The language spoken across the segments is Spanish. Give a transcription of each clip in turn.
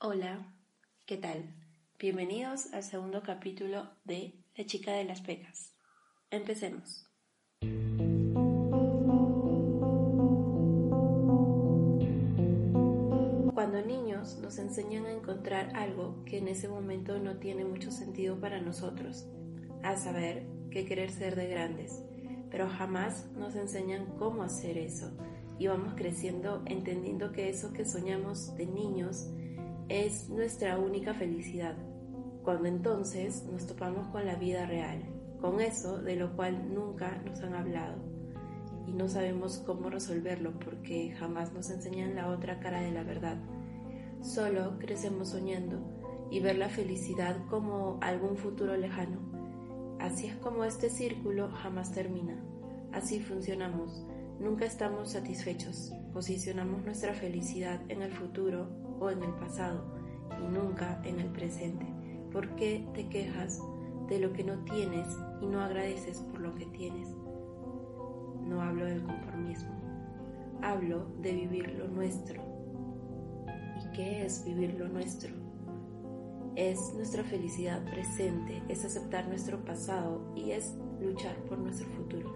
Hola, ¿qué tal? Bienvenidos al segundo capítulo de La chica de las pecas. Empecemos. Cuando niños nos enseñan a encontrar algo que en ese momento no tiene mucho sentido para nosotros, a saber, que querer ser de grandes, pero jamás nos enseñan cómo hacer eso y vamos creciendo entendiendo que eso que soñamos de niños es nuestra única felicidad, cuando entonces nos topamos con la vida real, con eso de lo cual nunca nos han hablado y no sabemos cómo resolverlo porque jamás nos enseñan la otra cara de la verdad. Solo crecemos soñando y ver la felicidad como algún futuro lejano. Así es como este círculo jamás termina. Así funcionamos. Nunca estamos satisfechos. Posicionamos nuestra felicidad en el futuro o en el pasado y nunca en el presente. ¿Por qué te quejas de lo que no tienes y no agradeces por lo que tienes? No hablo del conformismo, hablo de vivir lo nuestro. ¿Y qué es vivir lo nuestro? Es nuestra felicidad presente, es aceptar nuestro pasado y es luchar por nuestro futuro.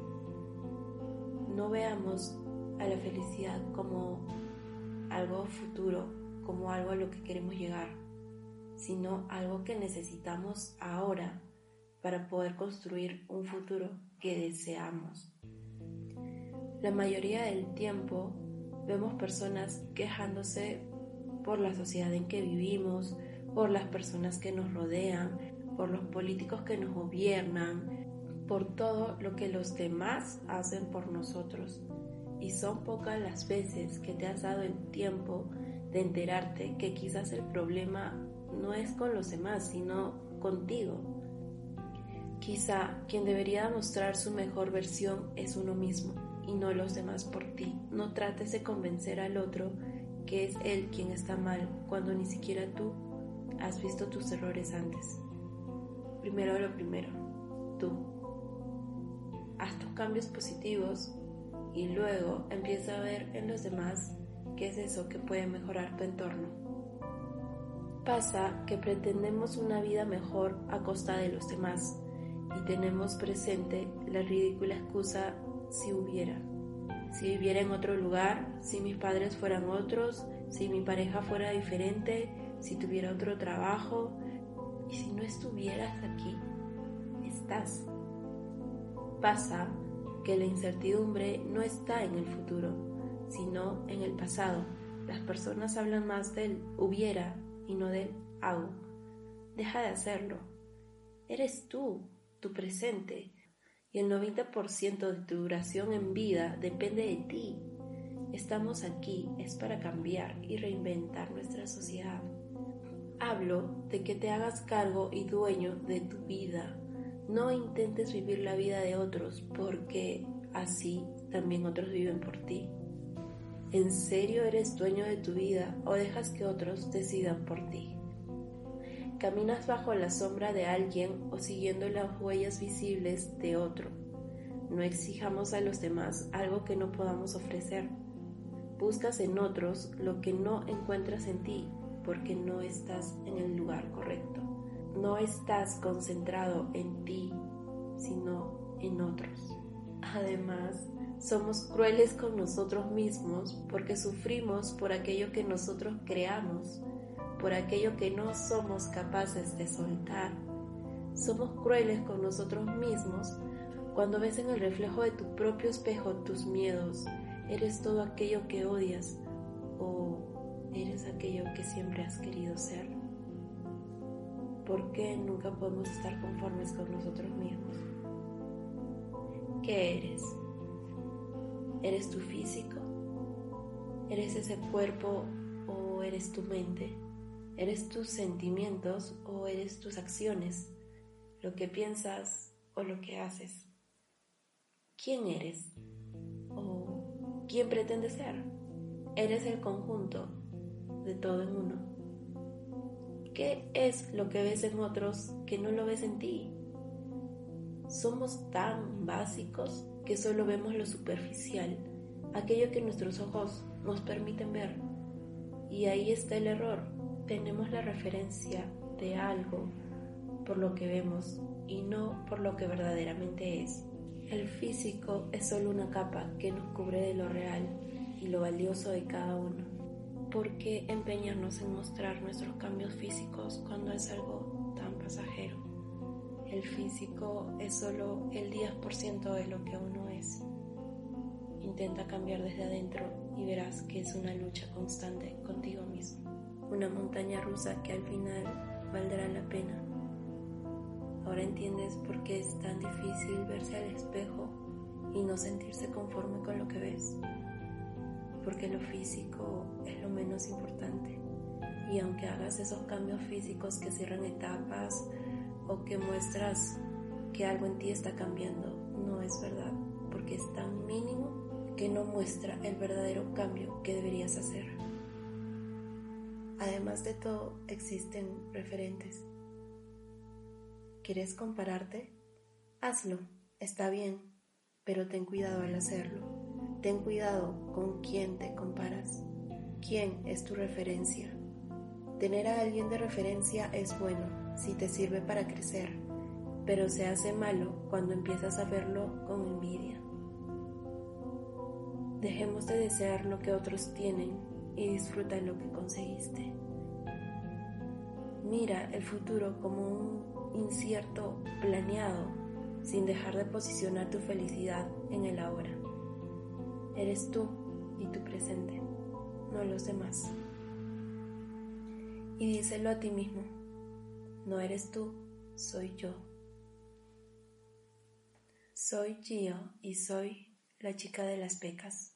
No veamos a la felicidad como algo futuro como algo a lo que queremos llegar, sino algo que necesitamos ahora para poder construir un futuro que deseamos. La mayoría del tiempo vemos personas quejándose por la sociedad en que vivimos, por las personas que nos rodean, por los políticos que nos gobiernan, por todo lo que los demás hacen por nosotros. Y son pocas las veces que te has dado el tiempo de enterarte que quizás el problema no es con los demás, sino contigo. Quizá quien debería mostrar su mejor versión es uno mismo y no los demás por ti. No trates de convencer al otro que es él quien está mal cuando ni siquiera tú has visto tus errores antes. Primero lo primero, tú. Haz tus cambios positivos y luego empieza a ver en los demás ¿Qué es eso que puede mejorar tu entorno? Pasa que pretendemos una vida mejor a costa de los demás y tenemos presente la ridícula excusa si hubiera. Si viviera en otro lugar, si mis padres fueran otros, si mi pareja fuera diferente, si tuviera otro trabajo y si no estuvieras aquí, estás. Pasa que la incertidumbre no está en el futuro, sino en el pasado. Las personas hablan más del hubiera y no del hago. Deja de hacerlo. Eres tú, tu presente, y el 90% de tu duración en vida depende de ti. Estamos aquí es para cambiar y reinventar nuestra sociedad. Hablo de que te hagas cargo y dueño de tu vida. No intentes vivir la vida de otros porque así también otros viven por ti. ¿En serio eres dueño de tu vida o dejas que otros decidan por ti? ¿Caminas bajo la sombra de alguien o siguiendo las huellas visibles de otro? No exijamos a los demás algo que no podamos ofrecer. Buscas en otros lo que no encuentras en ti porque no estás en el lugar correcto. No estás concentrado en ti, sino en otros. Además, somos crueles con nosotros mismos porque sufrimos por aquello que nosotros creamos, por aquello que no somos capaces de soltar. Somos crueles con nosotros mismos cuando ves en el reflejo de tu propio espejo tus miedos. Eres todo aquello que odias o eres aquello que siempre has querido ser. ¿Por qué nunca podemos estar conformes con nosotros mismos? ¿Qué eres? ¿Eres tu físico? ¿Eres ese cuerpo o eres tu mente? ¿Eres tus sentimientos o eres tus acciones? ¿Lo que piensas o lo que haces? ¿Quién eres? ¿O quién pretendes ser? Eres el conjunto de todo en uno. ¿Qué es lo que ves en otros que no lo ves en ti? Somos tan básicos que solo vemos lo superficial, aquello que nuestros ojos nos permiten ver. Y ahí está el error. tenemos la referencia de algo por lo que vemos y no por lo que verdaderamente es. El físico es solo una capa que nos cubre de lo real y lo valioso de cada uno. ¿Por qué empeñarnos en mostrar nuestros cambios físicos cuando es algo tan pasajero? El físico es solo el 10% de lo que uno es. Intenta cambiar desde adentro y verás que es una lucha constante contigo mismo. Una montaña rusa que al final valdrá la pena. Ahora entiendes por qué es tan difícil verse al espejo y no sentirse conforme con lo que ves. Porque lo físico es lo menos importante. Y aunque hagas esos cambios físicos que cierran etapas o que muestras que algo en ti está cambiando, no es verdad, porque es tan mínimo que no muestra el verdadero cambio que deberías hacer. Además de todo, existen referentes. ¿Quieres compararte? Hazlo, está bien, pero ten cuidado al hacerlo. Ten cuidado con quién te comparas. ¿Quién es tu referencia? Tener a alguien de referencia es bueno si te sirve para crecer, pero se hace malo cuando empiezas a verlo con envidia. Dejemos de desear lo que otros tienen y disfruta lo que conseguiste. Mira el futuro como un incierto planeado sin dejar de posicionar tu felicidad en el ahora. Eres tú y tu presente, no los demás. Y díselo a ti mismo, no eres tú, soy yo. Soy Gio y soy la chica de las pecas.